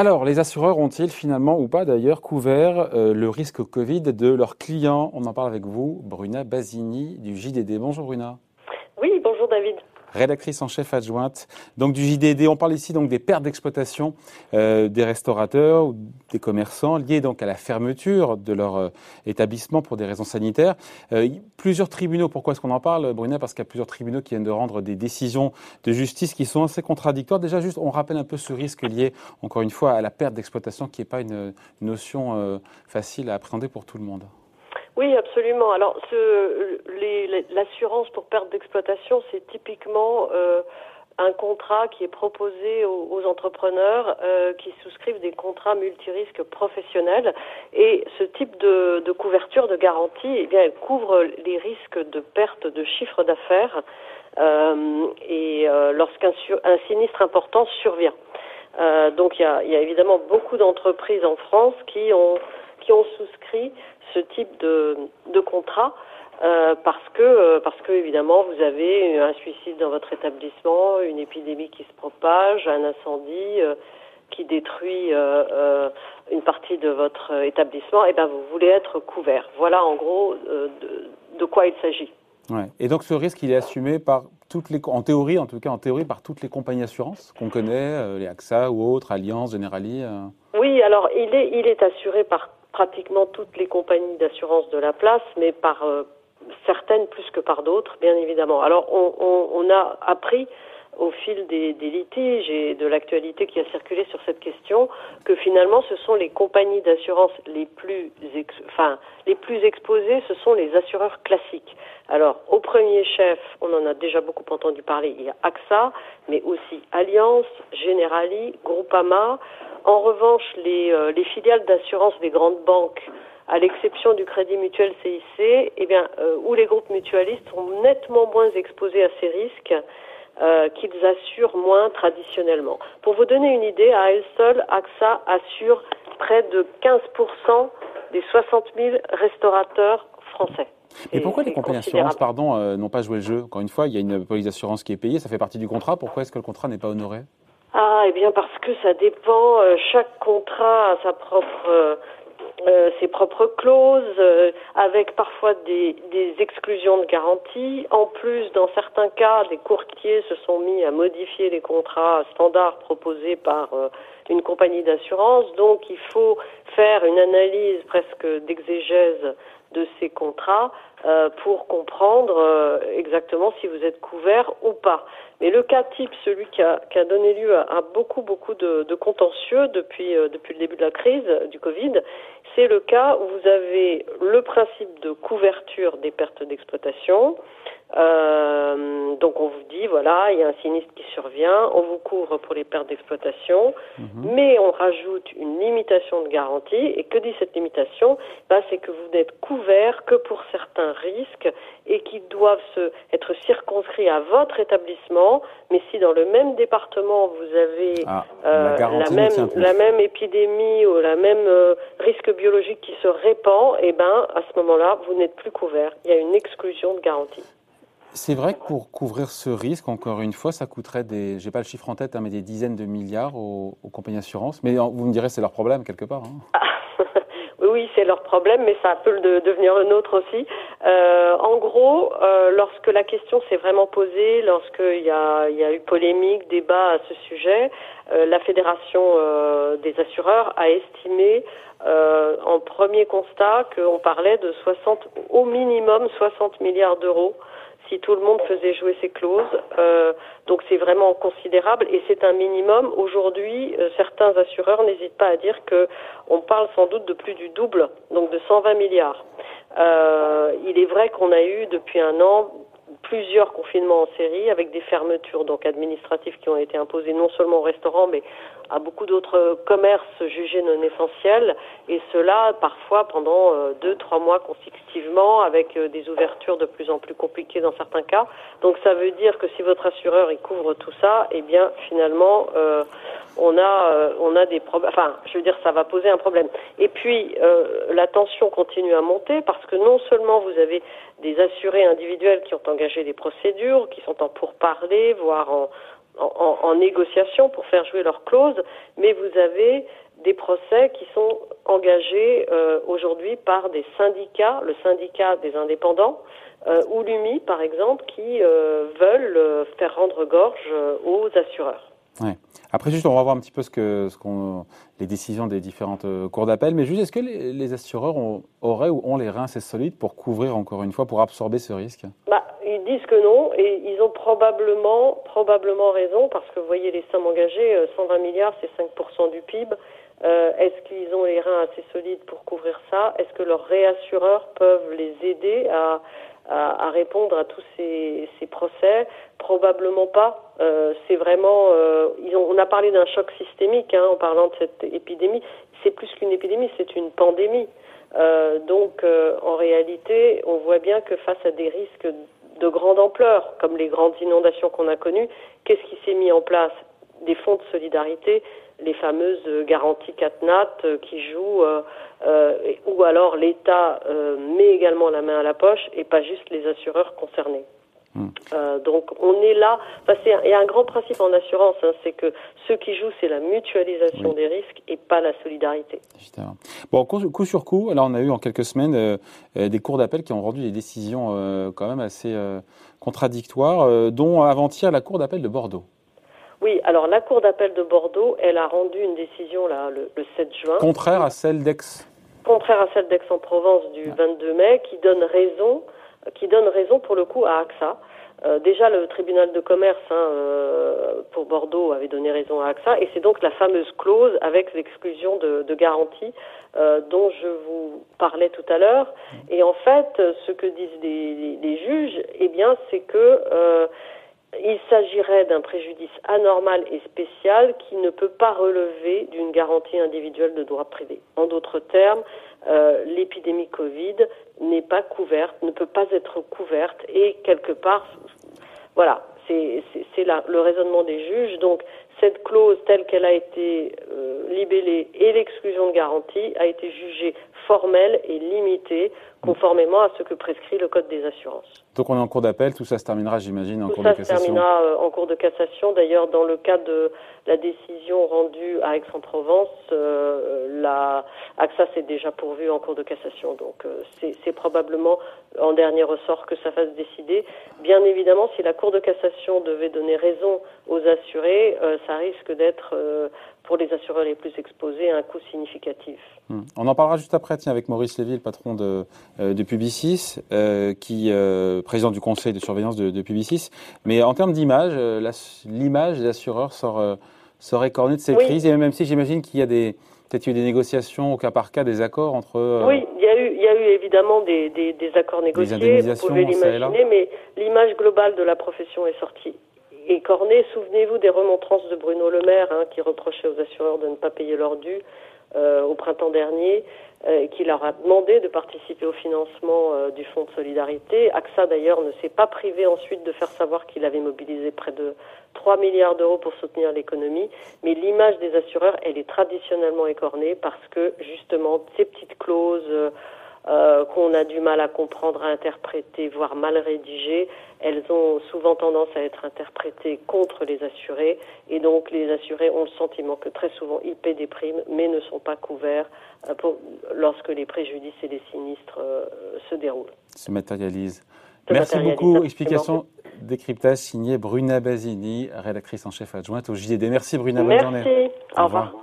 Alors, les assureurs ont-ils finalement ou pas d'ailleurs couvert euh, le risque Covid de leurs clients? On en parle avec vous, Bruna Basini du JDD. Bonjour Bruna. Oui, bonjour David rédactrice en chef adjointe donc du JDD. On parle ici donc des pertes d'exploitation euh, des restaurateurs ou des commerçants liées donc à la fermeture de leur euh, établissement pour des raisons sanitaires. Euh, plusieurs tribunaux, pourquoi est-ce qu'on en parle, Bruna Parce qu'il y a plusieurs tribunaux qui viennent de rendre des décisions de justice qui sont assez contradictoires. Déjà, juste, on rappelle un peu ce risque lié, encore une fois, à la perte d'exploitation qui n'est pas une notion facile à appréhender pour tout le monde. Oui, absolument. Alors, l'assurance pour perte d'exploitation, c'est typiquement euh, un contrat qui est proposé aux, entrepreneurs euh, qui souscrivent des contrats multirisques professionnels. Et ce type de, couverture, de garantie, eh bien, elle couvre les risques de perte de chiffre d'affaires euh, et lorsqu'un un sinistre important survient. donc, il y a, y a évidemment beaucoup d'entreprises en France qui ont qui ont souscrit ce type de, de contrat euh, parce que euh, parce que évidemment vous avez un suicide dans votre établissement, une épidémie qui se propage, un incendie euh, qui détruit une partie de votre établissement, et eh ben vous voulez être couvert. Voilà en gros de, de, quoi il s'agit. Ouais. Et donc ce risque il est assumé par toutes les en théorie en tout cas en théorie par toutes les compagnies d'assurance qu'on connaît, les AXA ou autres, Allianz, Generali. Oui, alors il est il est assuré par pratiquement toutes les compagnies d'assurance de la place, mais par euh, certaines plus que par d'autres, bien évidemment. Alors, on, a appris au fil des, litiges et de l'actualité qui a circulé sur cette question que finalement ce sont les compagnies d'assurance les plus enfin les plus exposées ce sont les assureurs classiques. Alors au premier chef, on en a déjà beaucoup entendu parler, il y a AXA, mais aussi Allianz, Generali, Groupama, en revanche, les, euh, les filiales d'assurance des grandes banques, à l'exception du Crédit Mutuel CIC, eh bien, euh, où les groupes mutualistes sont nettement moins exposés à ces risques euh, qu'ils assurent moins traditionnellement. Pour vous donner une idée, à elle seule, AXA assure près de 15% des 60 000 restaurateurs français. Et pourquoi les compagnies d'assurance, pardon, n'ont pas joué le jeu? Encore une fois, il y a une police d'assurance qui est payée, ça fait partie du contrat. Pourquoi est-ce que le contrat n'est pas honoré? Eh bien parce que ça dépend. Euh, chaque contrat a euh, euh, ses propres clauses, avec parfois des, des, exclusions de garantie. En plus, dans certains cas, des courtiers se sont mis à modifier les contrats standards proposés par une compagnie d'assurance. Donc, il faut faire une analyse presque d'exégèse de ces contrats euh, pour comprendre euh, exactement si vous êtes couvert ou pas. Mais le cas type, celui qui a, donné lieu à, beaucoup beaucoup de, de contentieux depuis euh, depuis le début de la crise du Covid, c'est le cas où vous avez le principe de couverture des pertes d'exploitation. Euh, donc on vous dit voilà, il y a un sinistre qui survient, on vous couvre pour les pertes d'exploitation, mhm. mais on rajoute une limitation de garantie. Et que dit cette limitation? Bah, C'est que vous n'êtes couvert que pour certains risques et qui doivent se, être circonscrits à votre établissement. Mais si dans le même département vous avez ah, euh, la, même, la même épidémie ou la même euh, risque biologique qui se répand, et eh ben à ce moment-là vous n'êtes plus couvert. Il y a une exclusion de garantie. C'est vrai que pour couvrir ce risque, encore une fois, ça coûterait des, j'ai pas le chiffre en tête, hein, mais des dizaines de milliards aux, compagnies d'assurance. Mais vous me direz, c'est leur problème quelque part. Hein. oui, c'est leur problème, mais ça peut le devenir le nôtre aussi. Euh, en gros, euh, lorsque la question s'est vraiment posée, lorsqu'il y a, y a eu polémique, débat à ce sujet, euh, la Fédération des assureurs a estimé en premier constat qu'on parlait de 60, au minimum 60 milliards d'euros si tout le monde faisait jouer ses clauses. Euh, donc c'est vraiment considérable et c'est un minimum. Aujourd'hui, euh, certains assureurs n'hésitent pas à dire que on parle sans doute de plus du double, donc de 120 milliards. Euh, il est vrai qu'on a eu depuis un an plusieurs confinements en série avec des fermetures donc administratives qui ont été imposées non seulement aux restaurants mais à beaucoup d'autres commerces jugés non essentiels et cela parfois pendant euh, deux trois mois consécutivement avec euh, des ouvertures de plus en plus compliquées dans certains cas. Donc ça veut dire que si votre assureur il couvre tout ça eh bien finalement euh, on a on a des problèmes enfin je veux dire ça va poser un problème. Et puis la tension continue à monter parce que non seulement vous avez des assurés individuels qui ont engagé des procédures qui sont en pourparlers voire en en, négociation pour faire jouer leur clause, mais vous avez des procès qui sont engagés euh, aujourd'hui par des syndicats, le syndicat des indépendants euh, ou l'UMI par exemple, qui euh, veulent faire rendre gorge aux assureurs. Après, juste, on va voir un petit peu ce que, ce qu'on, les décisions des différentes cours d'appel. Mais juste, est-ce que les, assureurs auraient ou ont les reins assez solides pour couvrir, encore une fois, pour absorber ce risque? Bah, Ils disent que non, et ils ont probablement, probablement raison, parce que vous voyez les sommes engagées, 120 milliards, c'est 5% du PIB. Euh, Est-ce qu'ils ont les reins assez solides pour couvrir ça? Est-ce que leurs réassureurs peuvent les aider à, à, à répondre à tous ces, ces procès? Probablement pas. Euh, c'est vraiment. Euh, on a parlé d'un choc systémique hein, en parlant de cette épidémie. C'est plus qu'une épidémie, c'est une pandémie. Euh, donc, en réalité, on voit bien que face à des risques de grande ampleur, comme les grandes inondations qu'on a connues, qu'est-ce qui s'est mis en place? Des fonds de solidarité les fameuses garanties CatNat qui jouent, ou alors l'État met également la main à la poche et pas juste les assureurs concernés. Hmm. donc on est là. Enfin, il y a un grand principe en assurance, hein, c'est que ce qui joue, c'est la mutualisation des risques et pas la solidarité. Bon, coup, sur coup, alors on a eu en quelques semaines des cours d'appel qui ont rendu des décisions quand même assez contradictoires, dont avant-hier la cour d'appel de Bordeaux. Oui, alors la Cour d'appel de Bordeaux, elle a rendu une décision là, le, 7 juin. Contraire à celle d'Aix Contraire à celle d'Aix-en-Provence du 22 mai, qui donne raison, qui donne raison pour le coup à AXA. Euh, déjà, le tribunal de commerce hein, euh, pour Bordeaux avait donné raison à AXA, et c'est donc la fameuse clause avec l'exclusion de, garantie euh, dont je vous parlais tout à l'heure. Et en fait, ce que disent les, juges, eh bien, c'est que il s'agirait d'un préjudice anormal et spécial qui ne peut pas relever d'une garantie individuelle de droit privé. En d'autres termes, l'épidémie Covid n'est pas couverte, ne peut pas être couverte et quelque part, voilà, c'est le raisonnement des juges. Donc cette clause telle qu'elle a été euh, libellée et l'exclusion de garantie a été jugée formelle et limitée conformément à ce que prescrit le Code des assurances. Donc on est en cours d'appel, tout ça se terminera, j'imagine, en cours de cassation. Ça se terminera euh, en cours de cassation. D'ailleurs, dans le cas de la décision rendue à Aix-en-Provence, euh, la AXA s'est déjà pourvu en cours de cassation. Donc euh, c'est probablement en dernier ressort que ça fasse décider. Bien évidemment, si la cour de cassation devait donner raison aux assurés, ça risque d'être pour les assureurs les plus exposés un coût significatif. Hmm. On en parlera juste après, tiens, avec Maurice Lévy, le patron de, euh, de Publicis, euh, qui euh, président du conseil de surveillance de, de Publicis. Mais en termes d'image, l'image des assureurs sort, sort écornée de cette crise, et même si j'imagine qu'il y a des peut-être eu des négociations au cas par cas, des accords entre. Oui, il y a eu, il y a eu évidemment des, des, des accords négociés. Vous pouvez l'imaginer, mais l'image globale de la profession est sortie et souvenez-vous des remontrances de Bruno Le Maire, hein, qui reprochait aux assureurs de ne pas payer leur dû euh, au printemps dernier, euh, qui leur a demandé de participer au financement euh, du Fonds de solidarité. AXA, d'ailleurs, ne s'est pas privé ensuite de faire savoir qu'il avait mobilisé près de 3 milliards d'euros pour soutenir l'économie. Mais l'image des assureurs, elle est traditionnellement écornée parce que, justement, ces petites clauses euh, qu'on a du mal à comprendre, à interpréter, voire mal rédigées, elles ont souvent tendance à être interprétées contre les assurés et donc les assurés ont le sentiment que très souvent ils paient des primes mais ne sont pas couverts euh, lorsque les préjudices et les sinistres euh, se déroulent. Se matérialisent. Merci beaucoup. Explication décryptage signé Bruna Basini, rédactrice en chef adjointe au JDD. Merci Bruna, bonne Merci. Au, revoir.